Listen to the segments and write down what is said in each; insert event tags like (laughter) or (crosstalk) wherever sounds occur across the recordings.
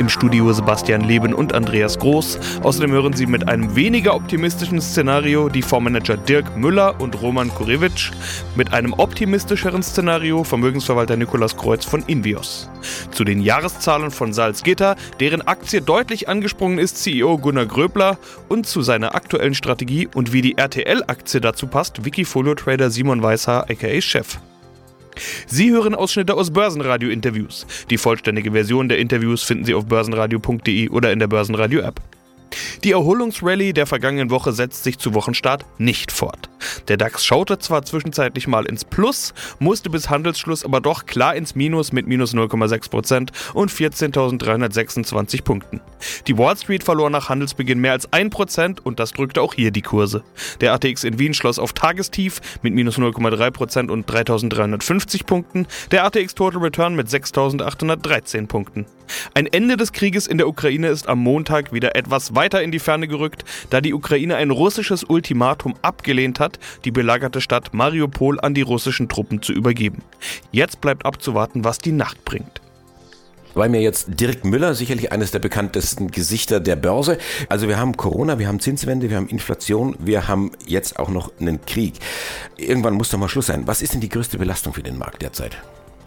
Im Studio Sebastian Leben und Andreas Groß. Außerdem hören Sie mit einem weniger optimistischen Szenario die Fondsmanager Dirk Müller und Roman Kurewitsch. Mit einem optimistischeren Szenario Vermögensverwalter Nikolaus Kreuz von Invios. Zu den Jahreszahlen von Salzgitter, deren Aktie deutlich angesprungen ist, CEO Gunnar Gröbler. Und zu seiner aktuellen Strategie und wie die RTL-Aktie dazu passt, Wikifolio-Trader Simon Weißhaar, aka Chef. Sie hören Ausschnitte aus Börsenradio-Interviews. Die vollständige Version der Interviews finden Sie auf börsenradio.de oder in der Börsenradio-App. Die Erholungsrallye der vergangenen Woche setzt sich zu Wochenstart nicht fort. Der DAX schaute zwar zwischenzeitlich mal ins Plus, musste bis Handelsschluss aber doch klar ins Minus mit minus 0,6% und 14.326 Punkten. Die Wall Street verlor nach Handelsbeginn mehr als 1% und das drückte auch hier die Kurse. Der ATX in Wien schloss auf Tagestief mit minus 0,3% und 3.350 Punkten, der ATX Total Return mit 6.813 Punkten. Ein Ende des Krieges in der Ukraine ist am Montag wieder etwas weiter in die Ferne gerückt, da die Ukraine ein russisches Ultimatum abgelehnt hat, die belagerte Stadt Mariupol an die russischen Truppen zu übergeben. Jetzt bleibt abzuwarten, was die Nacht bringt. Bei mir jetzt Dirk Müller, sicherlich eines der bekanntesten Gesichter der Börse. Also wir haben Corona, wir haben Zinswende, wir haben Inflation, wir haben jetzt auch noch einen Krieg. Irgendwann muss doch mal Schluss sein. Was ist denn die größte Belastung für den Markt derzeit?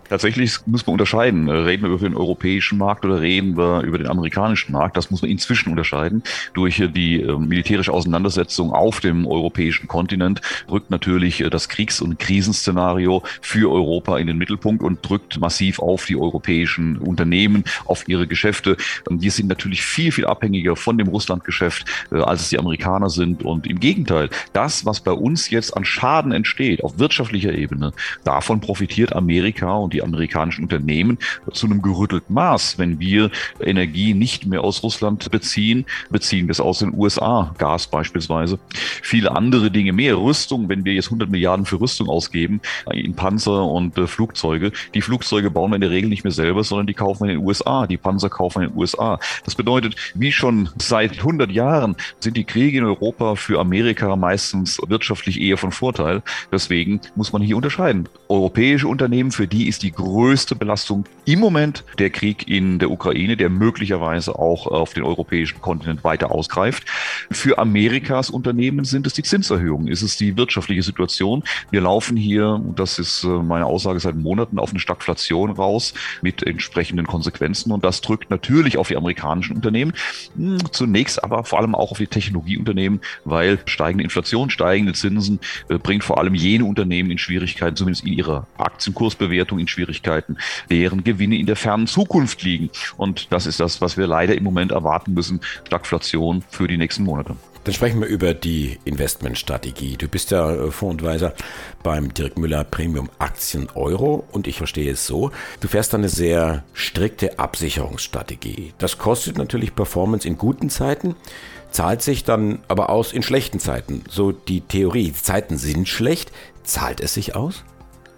Tatsächlich muss man unterscheiden. Reden wir über den europäischen Markt oder reden wir über den amerikanischen Markt? Das muss man inzwischen unterscheiden. Durch die ähm, militärische Auseinandersetzung auf dem europäischen Kontinent rückt natürlich äh, das Kriegs- und Krisenszenario für Europa in den Mittelpunkt und drückt massiv auf die europäischen Unternehmen, auf ihre Geschäfte. Die sind natürlich viel, viel abhängiger von dem Russlandgeschäft, äh, als es die Amerikaner sind. Und im Gegenteil, das, was bei uns jetzt an Schaden entsteht, auf wirtschaftlicher Ebene, davon profitiert Amerika und die amerikanischen Unternehmen zu einem gerüttelten Maß. Wenn wir Energie nicht mehr aus Russland beziehen, beziehen wir es aus den USA, Gas beispielsweise, viele andere Dinge mehr. Rüstung, wenn wir jetzt 100 Milliarden für Rüstung ausgeben, in Panzer und äh, Flugzeuge, die Flugzeuge bauen wir in der Regel nicht mehr selber, sondern die kaufen wir in den USA, die Panzer kaufen wir in den USA. Das bedeutet, wie schon seit 100 Jahren sind die Kriege in Europa für Amerika meistens wirtschaftlich eher von Vorteil. Deswegen muss man hier unterscheiden. Europäische Unternehmen, für die ist die größte Belastung im Moment der Krieg in der Ukraine, der möglicherweise auch auf den europäischen Kontinent weiter ausgreift. Für Amerikas Unternehmen sind es die Zinserhöhungen, ist es die wirtschaftliche Situation. Wir laufen hier, das ist äh, meine Aussage seit Monaten, auf eine Stagflation raus mit entsprechenden Konsequenzen. Und das drückt natürlich auf die amerikanischen Unternehmen, hm, zunächst aber vor allem auch auf die Technologieunternehmen, weil steigende Inflation, steigende Zinsen äh, bringt vor allem jene Unternehmen in Schwierigkeiten, zumindest in ihrer Aktienkursbewertung in Schwierigkeiten, deren Gewinne in der fernen Zukunft liegen. Und das ist das, was wir leider im Moment erwarten müssen, Stagflation für die nächsten Monate. Dann sprechen wir über die Investmentstrategie. Du bist ja äh, Fondsadvisor beim Dirk Müller Premium Aktien Euro und ich verstehe es so, du fährst eine sehr strikte Absicherungsstrategie. Das kostet natürlich Performance in guten Zeiten, zahlt sich dann aber aus in schlechten Zeiten. So die Theorie, die Zeiten sind schlecht, zahlt es sich aus?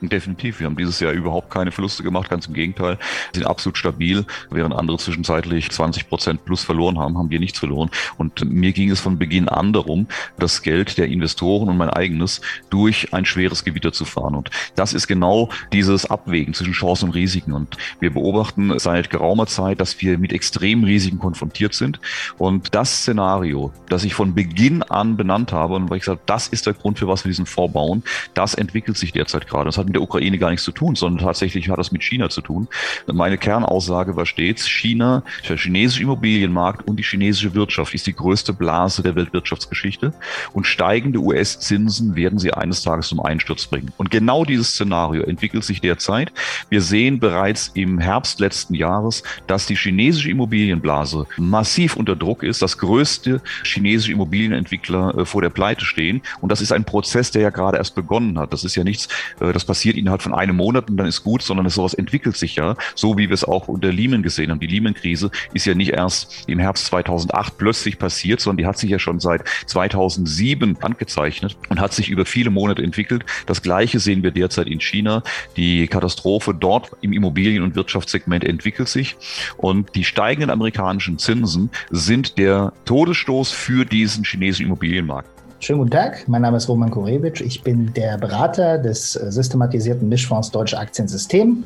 Definitiv. Wir haben dieses Jahr überhaupt keine Verluste gemacht, ganz im Gegenteil. Wir sind absolut stabil. Während andere zwischenzeitlich 20 Prozent plus verloren haben, haben wir nichts verloren. Und mir ging es von Beginn an darum, das Geld der Investoren und mein eigenes durch ein schweres Gewitter zu fahren. Und das ist genau dieses Abwägen zwischen Chancen und Risiken. Und wir beobachten seit geraumer Zeit, dass wir mit extremen Risiken konfrontiert sind. Und das Szenario, das ich von Beginn an benannt habe und weil ich gesagt das ist der Grund, für was wir diesen Fonds bauen, das entwickelt sich derzeit gerade. Das hat der Ukraine gar nichts zu tun, sondern tatsächlich hat das mit China zu tun. Meine Kernaussage war stets, China, der chinesische Immobilienmarkt und die chinesische Wirtschaft ist die größte Blase der Weltwirtschaftsgeschichte und steigende US-Zinsen werden sie eines Tages zum Einsturz bringen. Und genau dieses Szenario entwickelt sich derzeit. Wir sehen bereits im Herbst letzten Jahres, dass die chinesische Immobilienblase massiv unter Druck ist, dass größte chinesische Immobilienentwickler äh, vor der Pleite stehen. Und das ist ein Prozess, der ja gerade erst begonnen hat. Das ist ja nichts, äh, das passiert passiert innerhalb von einem Monat und dann ist gut, sondern sowas entwickelt sich ja, so wie wir es auch unter Lehman gesehen haben. Die Lehman-Krise ist ja nicht erst im Herbst 2008 plötzlich passiert, sondern die hat sich ja schon seit 2007 angezeichnet und hat sich über viele Monate entwickelt. Das Gleiche sehen wir derzeit in China. Die Katastrophe dort im Immobilien- und Wirtschaftssegment entwickelt sich und die steigenden amerikanischen Zinsen sind der Todesstoß für diesen chinesischen Immobilienmarkt. Schönen guten Tag, mein Name ist Roman Kurewitsch. Ich bin der Berater des äh, systematisierten Mischfonds Deutsche Aktiensystem.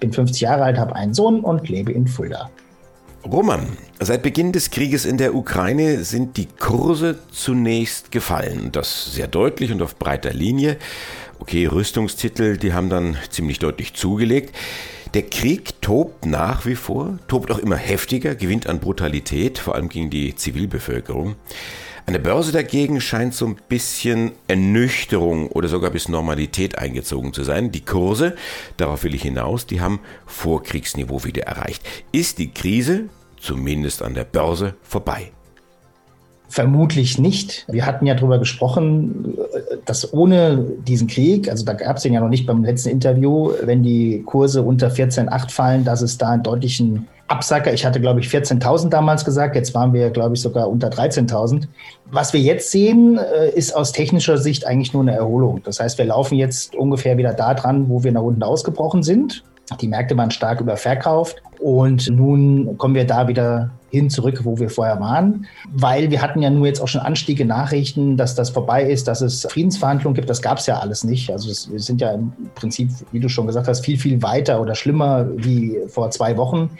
Bin 50 Jahre alt, habe einen Sohn und lebe in Fulda. Roman, seit Beginn des Krieges in der Ukraine sind die Kurse zunächst gefallen. Das sehr deutlich und auf breiter Linie. Okay, Rüstungstitel, die haben dann ziemlich deutlich zugelegt. Der Krieg tobt nach wie vor, tobt auch immer heftiger, gewinnt an Brutalität, vor allem gegen die Zivilbevölkerung. An der Börse dagegen scheint so ein bisschen Ernüchterung oder sogar bis Normalität eingezogen zu sein. Die Kurse, darauf will ich hinaus, die haben Vorkriegsniveau wieder erreicht. Ist die Krise, zumindest an der Börse, vorbei? Vermutlich nicht. Wir hatten ja darüber gesprochen, dass ohne diesen Krieg, also da gab es den ja noch nicht beim letzten Interview, wenn die Kurse unter 14,8 fallen, dass es da einen deutlichen Absacker. Ich hatte, glaube ich, 14.000 damals gesagt. Jetzt waren wir, glaube ich, sogar unter 13.000. Was wir jetzt sehen, äh, ist aus technischer Sicht eigentlich nur eine Erholung. Das heißt, wir laufen jetzt ungefähr wieder da dran, wo wir nach unten ausgebrochen sind. Die Märkte waren stark überverkauft und nun kommen wir da wieder hin zurück, wo wir vorher waren, weil wir hatten ja nur jetzt auch schon Anstiege Nachrichten, dass das vorbei ist, dass es Friedensverhandlungen gibt. Das gab es ja alles nicht. Also das, wir sind ja im Prinzip, wie du schon gesagt hast, viel, viel weiter oder schlimmer wie vor zwei Wochen.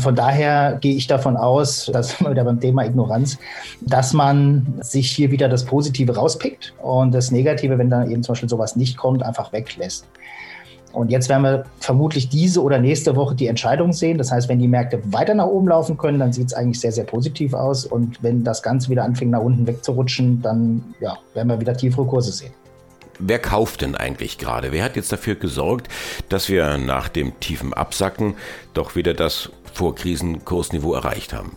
Von daher gehe ich davon aus, (laughs) dass wir wieder beim Thema Ignoranz, dass man sich hier wieder das Positive rauspickt und das Negative, wenn dann eben zum Beispiel sowas nicht kommt, einfach weglässt. Und jetzt werden wir vermutlich diese oder nächste Woche die Entscheidung sehen. Das heißt, wenn die Märkte weiter nach oben laufen können, dann sieht es eigentlich sehr, sehr positiv aus. Und wenn das Ganze wieder anfängt, nach unten wegzurutschen, dann ja, werden wir wieder tiefere Kurse sehen. Wer kauft denn eigentlich gerade? Wer hat jetzt dafür gesorgt, dass wir nach dem tiefen Absacken doch wieder das Vorkrisenkursniveau erreicht haben?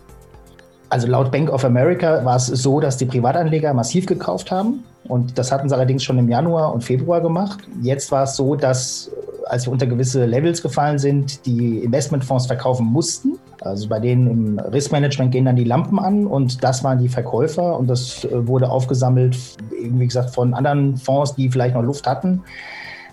Also laut Bank of America war es so, dass die Privatanleger massiv gekauft haben. Und das hatten sie allerdings schon im Januar und Februar gemacht. Jetzt war es so, dass als wir unter gewisse Levels gefallen sind, die Investmentfonds verkaufen mussten. Also bei denen im Riskmanagement gehen dann die Lampen an und das waren die Verkäufer und das äh, wurde aufgesammelt, wie gesagt, von anderen Fonds, die vielleicht noch Luft hatten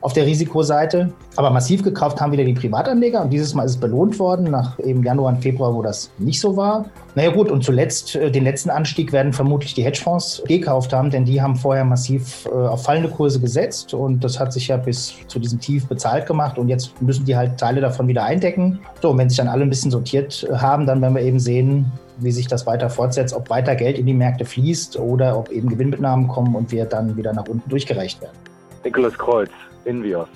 auf der Risikoseite. Aber massiv gekauft haben wieder die Privatanleger und dieses Mal ist es belohnt worden, nach eben Januar und Februar, wo das nicht so war. Naja gut, und zuletzt, äh, den letzten Anstieg werden vermutlich die Hedgefonds gekauft haben, denn die haben vorher massiv äh, auf fallende Kurse gesetzt und das hat sich ja bis zu diesem Tief bezahlt gemacht und jetzt müssen die halt Teile davon wieder eindecken. So, und wenn sich dann alle ein bisschen sortiert äh, haben, dann werden wir eben sehen, wie sich das weiter fortsetzt, ob weiter Geld in die Märkte fließt oder ob eben Gewinnmitnahmen kommen und wir dann wieder nach unten durchgereicht werden. Nikolaus Kreuz, Invios.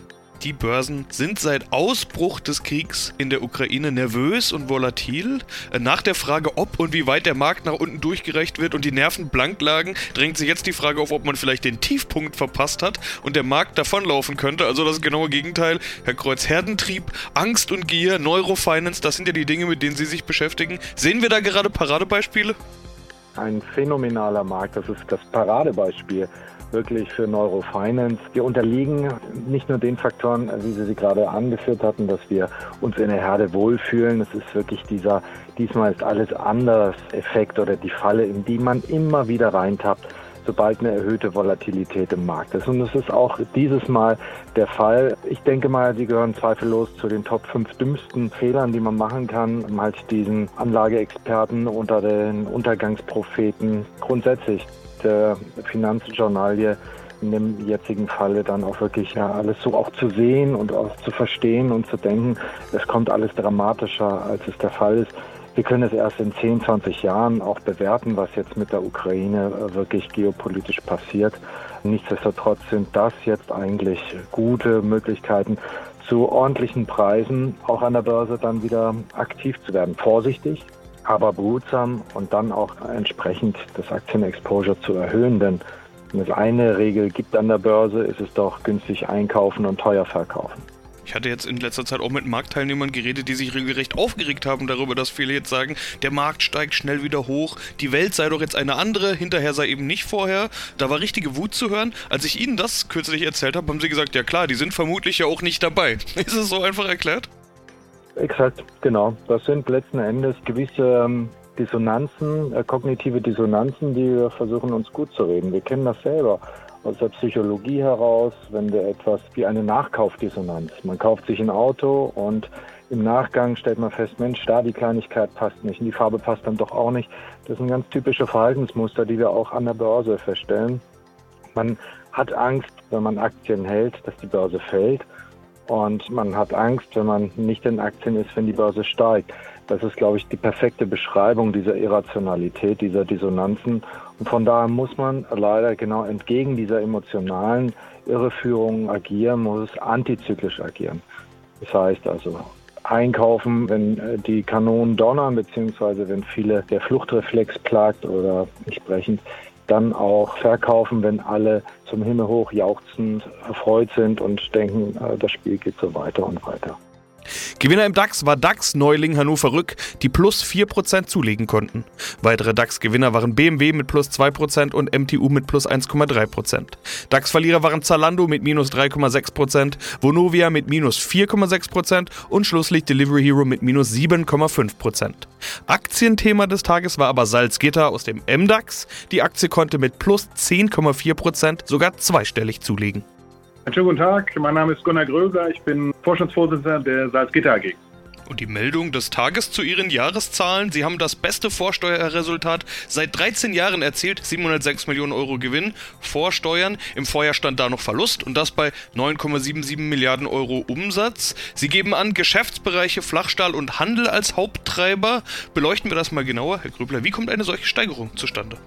Die Börsen sind seit Ausbruch des Kriegs in der Ukraine nervös und volatil. Nach der Frage, ob und wie weit der Markt nach unten durchgereicht wird und die Nerven blank lagen, drängt sich jetzt die Frage auf, ob man vielleicht den Tiefpunkt verpasst hat und der Markt davonlaufen könnte. Also das genaue Gegenteil. Herr Kreuz, Herdentrieb, Angst und Gier, Neurofinance, das sind ja die Dinge, mit denen Sie sich beschäftigen. Sehen wir da gerade Paradebeispiele? Ein phänomenaler Markt, das ist das Paradebeispiel wirklich für Neurofinance. Wir unterliegen nicht nur den Faktoren, wie Sie sie gerade angeführt hatten, dass wir uns in der Herde wohlfühlen. Es ist wirklich dieser, diesmal ist alles anders Effekt oder die Falle, in die man immer wieder reintappt sobald eine erhöhte Volatilität im Markt ist. Und das ist auch dieses Mal der Fall. Ich denke mal, sie gehören zweifellos zu den Top 5 dümmsten Fehlern, die man machen kann, um halt diesen Anlageexperten unter den Untergangspropheten grundsätzlich der Finanzjournalie in dem jetzigen Falle dann auch wirklich ja alles so auch zu sehen und auch zu verstehen und zu denken, es kommt alles dramatischer, als es der Fall ist. Wir können es erst in 10, 20 Jahren auch bewerten, was jetzt mit der Ukraine äh, wirklich geopolitisch passiert. Nichtsdestotrotz sind das jetzt eigentlich gute Möglichkeiten, zu ordentlichen Preisen auch an der Börse dann wieder aktiv zu werden. Vorsichtig, aber behutsam und dann auch entsprechend das Aktienexposure zu erhöhen. Denn wenn es eine Regel gibt an der Börse, ist es doch günstig einkaufen und teuer verkaufen. Ich hatte jetzt in letzter Zeit auch mit Marktteilnehmern geredet, die sich regelrecht aufgeregt haben darüber, dass viele jetzt sagen, der Markt steigt schnell wieder hoch, die Welt sei doch jetzt eine andere, hinterher sei eben nicht vorher. Da war richtige Wut zu hören. Als ich ihnen das kürzlich erzählt habe, haben sie gesagt, ja klar, die sind vermutlich ja auch nicht dabei. (laughs) Ist es so einfach erklärt? Exakt, genau. Das sind letzten Endes gewisse ähm, Dissonanzen, äh, kognitive Dissonanzen, die wir versuchen uns gut zu reden. Wir kennen das selber aus der Psychologie heraus, wenn wir etwas wie eine Nachkaufdissonanz. Man kauft sich ein Auto und im Nachgang stellt man fest, Mensch, da die Kleinigkeit passt nicht und die Farbe passt dann doch auch nicht. Das sind ganz typische Verhaltensmuster, die wir auch an der Börse feststellen. Man hat Angst, wenn man Aktien hält, dass die Börse fällt. Und man hat Angst, wenn man nicht in Aktien ist, wenn die Börse steigt. Das ist, glaube ich, die perfekte Beschreibung dieser Irrationalität, dieser Dissonanzen. Und von daher muss man leider genau entgegen dieser emotionalen Irreführung agieren, muss antizyklisch agieren. Das heißt also, einkaufen, wenn äh, die Kanonen donnern, beziehungsweise wenn viele der Fluchtreflex plagt oder entsprechend dann auch verkaufen, wenn alle zum Himmel hoch jauchzend erfreut sind und denken, äh, das Spiel geht so weiter und weiter. Gewinner im DAX war DAX-Neuling Hannover Rück, die plus 4% zulegen konnten. Weitere DAX-Gewinner waren BMW mit plus 2% und MTU mit plus 1,3%. DAX-Verlierer waren Zalando mit minus 3,6%, Vonovia mit minus 4,6% und schlusslich Delivery Hero mit minus 7,5%. Aktienthema des Tages war aber Salzgitter aus dem MDAX. Die Aktie konnte mit plus 10,4% sogar zweistellig zulegen. Einen schönen guten Tag, mein Name ist Gunnar Gröger, ich bin Vorstandsvorsitzender der Salzgitter AG. Und die Meldung des Tages zu Ihren Jahreszahlen. Sie haben das beste Vorsteuerresultat seit 13 Jahren erzielt. 706 Millionen Euro Gewinn vor Steuern. Im Vorjahr stand da noch Verlust und das bei 9,77 Milliarden Euro Umsatz. Sie geben an Geschäftsbereiche Flachstahl und Handel als Haupttreiber. Beleuchten wir das mal genauer, Herr Grübler. Wie kommt eine solche Steigerung zustande?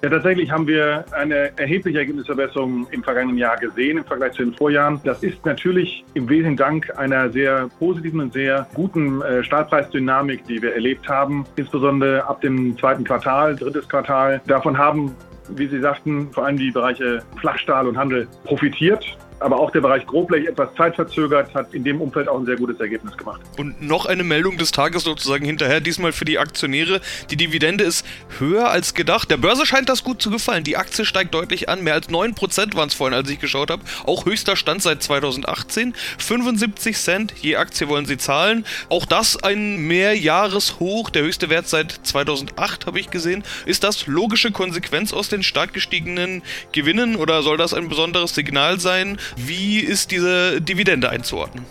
Ja, tatsächlich haben wir eine erhebliche Ergebnisverbesserung im vergangenen Jahr gesehen im Vergleich zu den Vorjahren. Das ist natürlich im Wesentlichen dank einer sehr positiven und sehr guten äh, Stahlpreisdynamik, die wir erlebt haben, insbesondere ab dem zweiten Quartal, drittes Quartal. Davon haben, wie Sie sagten, vor allem die Bereiche Flachstahl und Handel profitiert aber auch der Bereich Grobblech etwas zeitverzögert, hat in dem Umfeld auch ein sehr gutes Ergebnis gemacht. Und noch eine Meldung des Tages sozusagen hinterher, diesmal für die Aktionäre. Die Dividende ist höher als gedacht. Der Börse scheint das gut zu gefallen. Die Aktie steigt deutlich an. Mehr als 9% waren es vorhin, als ich geschaut habe. Auch höchster Stand seit 2018. 75 Cent je Aktie wollen sie zahlen. Auch das ein Mehrjahreshoch. Der höchste Wert seit 2008 habe ich gesehen. Ist das logische Konsequenz aus den stark gestiegenen Gewinnen oder soll das ein besonderes Signal sein? Wie ist diese Dividende einzuordnen?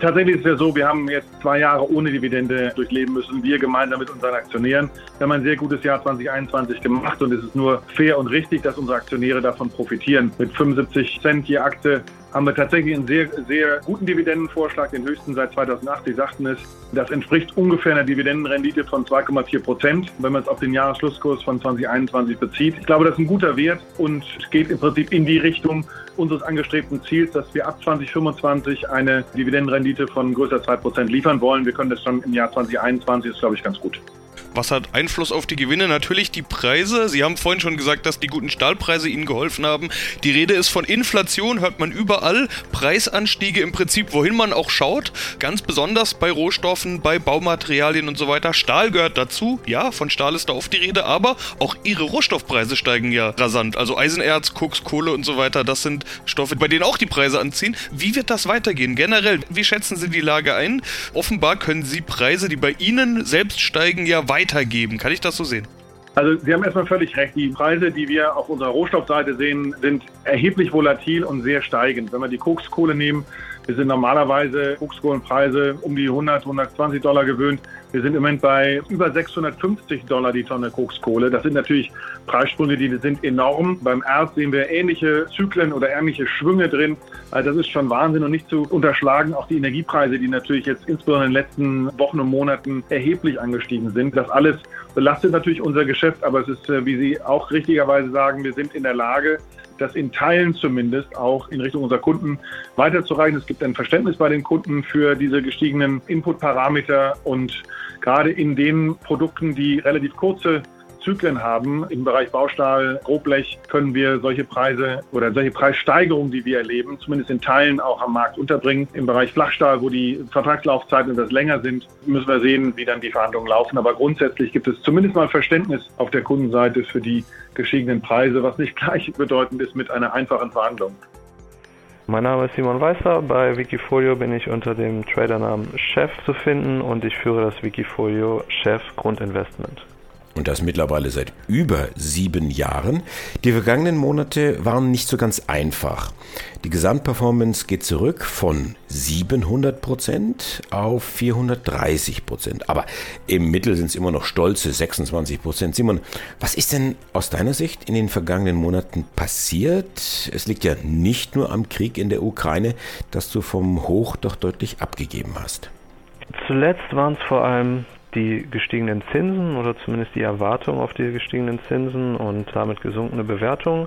Tatsächlich ist es ja so, wir haben jetzt zwei Jahre ohne Dividende durchleben müssen, wir gemeinsam mit unseren Aktionären. Wir haben ein sehr gutes Jahr 2021 gemacht und es ist nur fair und richtig, dass unsere Aktionäre davon profitieren. Mit 75 Cent je Aktie haben wir tatsächlich einen sehr, sehr guten Dividendenvorschlag, den höchsten seit 2008. Sie sagten es, das entspricht ungefähr einer Dividendenrendite von 2,4 Prozent, wenn man es auf den Jahresschlusskurs von 2021 bezieht. Ich glaube, das ist ein guter Wert und geht im Prinzip in die Richtung unseres angestrebten Ziels, dass wir ab 2025 eine Dividendenrendite von größer 2 Prozent liefern wollen. Wir können das schon im Jahr 2021, das ist, glaube ich, ganz gut. Was hat Einfluss auf die Gewinne? Natürlich die Preise. Sie haben vorhin schon gesagt, dass die guten Stahlpreise Ihnen geholfen haben. Die Rede ist von Inflation, hört man überall. Preisanstiege im Prinzip, wohin man auch schaut. Ganz besonders bei Rohstoffen, bei Baumaterialien und so weiter. Stahl gehört dazu. Ja, von Stahl ist da oft die Rede, aber auch Ihre Rohstoffpreise steigen ja rasant. Also Eisenerz, Koks, Kohle und so weiter, das sind Stoffe, bei denen auch die Preise anziehen. Wie wird das weitergehen? Generell, wie schätzen Sie die Lage ein? Offenbar können Sie Preise, die bei Ihnen selbst steigen, ja weitergeben. Kann ich das so sehen? Also Sie haben erstmal völlig recht. Die Preise, die wir auf unserer Rohstoffseite sehen, sind erheblich volatil und sehr steigend. Wenn wir die Kokskohle nehmen, wir sind normalerweise Kokskohlenpreise um die 100, 120 Dollar gewöhnt. Wir sind im Moment bei über 650 Dollar die Tonne Kokskohle. Das sind natürlich Preissprünge, die sind enorm. Beim Erz sehen wir ähnliche Zyklen oder ähnliche Schwünge drin. Also das ist schon Wahnsinn und nicht zu unterschlagen. Auch die Energiepreise, die natürlich jetzt insbesondere in den letzten Wochen und Monaten erheblich angestiegen sind. Das alles belastet natürlich unser Geschäft, aber es ist, äh, wie Sie auch richtigerweise sagen, wir sind in der Lage, das in Teilen zumindest auch in Richtung unserer Kunden weiterzureichen. Es gibt ein Verständnis bei den Kunden für diese gestiegenen Inputparameter und gerade in den Produkten, die relativ kurze Zyklen haben. Im Bereich Baustahl, Grobblech können wir solche Preise oder solche Preissteigerungen, die wir erleben, zumindest in Teilen auch am Markt unterbringen. Im Bereich Flachstahl, wo die Vertragslaufzeiten etwas länger sind, müssen wir sehen, wie dann die Verhandlungen laufen. Aber grundsätzlich gibt es zumindest mal Verständnis auf der Kundenseite für die gestiegenen Preise, was nicht gleichbedeutend ist mit einer einfachen Verhandlung. Mein Name ist Simon Weißer. Bei Wikifolio bin ich unter dem Tradernamen Chef zu finden und ich führe das Wikifolio Chef Grundinvestment und das mittlerweile seit über sieben Jahren. Die vergangenen Monate waren nicht so ganz einfach. Die Gesamtperformance geht zurück von 700 Prozent auf 430 Prozent. Aber im Mittel sind es immer noch stolze 26 Prozent. Simon, was ist denn aus deiner Sicht in den vergangenen Monaten passiert? Es liegt ja nicht nur am Krieg in der Ukraine, dass du vom Hoch doch deutlich abgegeben hast. Zuletzt waren es vor allem die gestiegenen Zinsen oder zumindest die Erwartung auf die gestiegenen Zinsen und damit gesunkene Bewertungen.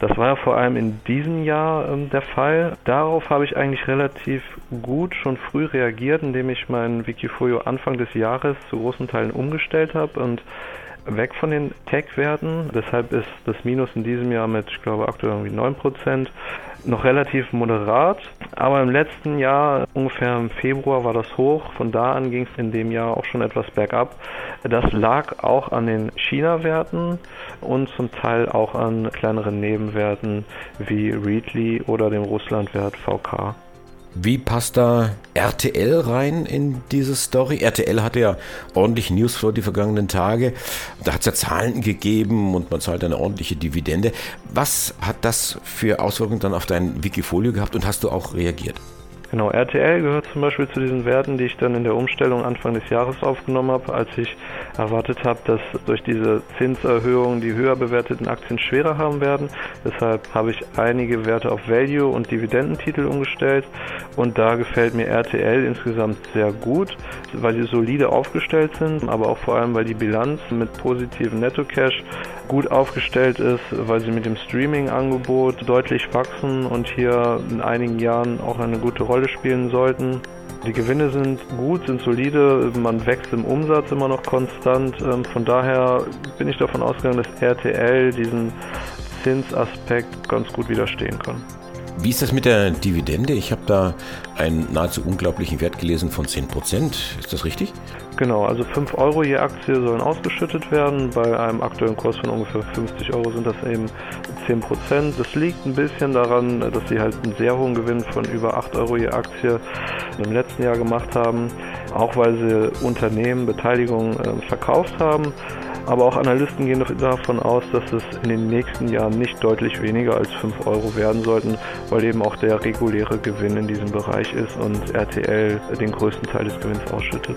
Das war ja vor allem in diesem Jahr ähm, der Fall. Darauf habe ich eigentlich relativ gut schon früh reagiert, indem ich mein Wikifolio Anfang des Jahres zu großen Teilen umgestellt habe und weg von den Tech-Werten. Deshalb ist das Minus in diesem Jahr mit, ich glaube, aktuell irgendwie 9% noch relativ moderat. Aber im letzten Jahr, ungefähr im Februar, war das hoch. Von da an ging es in dem Jahr auch schon etwas bergab. Das lag auch an den China-Werten und zum Teil auch an kleineren Nebenwerten wie Readly oder dem Russland-Wert VK. Wie passt da RTL rein in diese Story? RTL hatte ja ordentlich Newsflow die vergangenen Tage. Da hat es ja Zahlen gegeben und man zahlt eine ordentliche Dividende. Was hat das für Auswirkungen dann auf dein Wikifolio gehabt und hast du auch reagiert? Genau, RTL gehört zum Beispiel zu diesen Werten, die ich dann in der Umstellung Anfang des Jahres aufgenommen habe, als ich erwartet habe, dass durch diese Zinserhöhung die höher bewerteten Aktien schwerer haben werden. Deshalb habe ich einige Werte auf Value und Dividendentitel umgestellt und da gefällt mir RTL insgesamt sehr gut, weil sie solide aufgestellt sind, aber auch vor allem, weil die Bilanz mit positivem Netto-Cash gut aufgestellt ist, weil sie mit dem Streaming-Angebot deutlich wachsen und hier in einigen Jahren auch eine gute Rolle spielen sollten. Die Gewinne sind gut, sind solide, man wächst im Umsatz immer noch konstant. Ähm, von daher bin ich davon ausgegangen, dass RTL diesen Zinsaspekt ganz gut widerstehen kann. Wie ist das mit der Dividende? Ich habe da einen nahezu unglaublichen Wert gelesen von 10%. Ist das richtig? Genau, also 5 Euro je Aktie sollen ausgeschüttet werden. Bei einem aktuellen Kurs von ungefähr 50 Euro sind das eben 10 Prozent. Das liegt ein bisschen daran, dass sie halt einen sehr hohen Gewinn von über 8 Euro je Aktie im letzten Jahr gemacht haben. Auch weil sie Unternehmen Beteiligung äh, verkauft haben. Aber auch Analysten gehen davon aus, dass es in den nächsten Jahren nicht deutlich weniger als 5 Euro werden sollten, weil eben auch der reguläre Gewinn in diesem Bereich ist und RTL den größten Teil des Gewinns ausschüttet.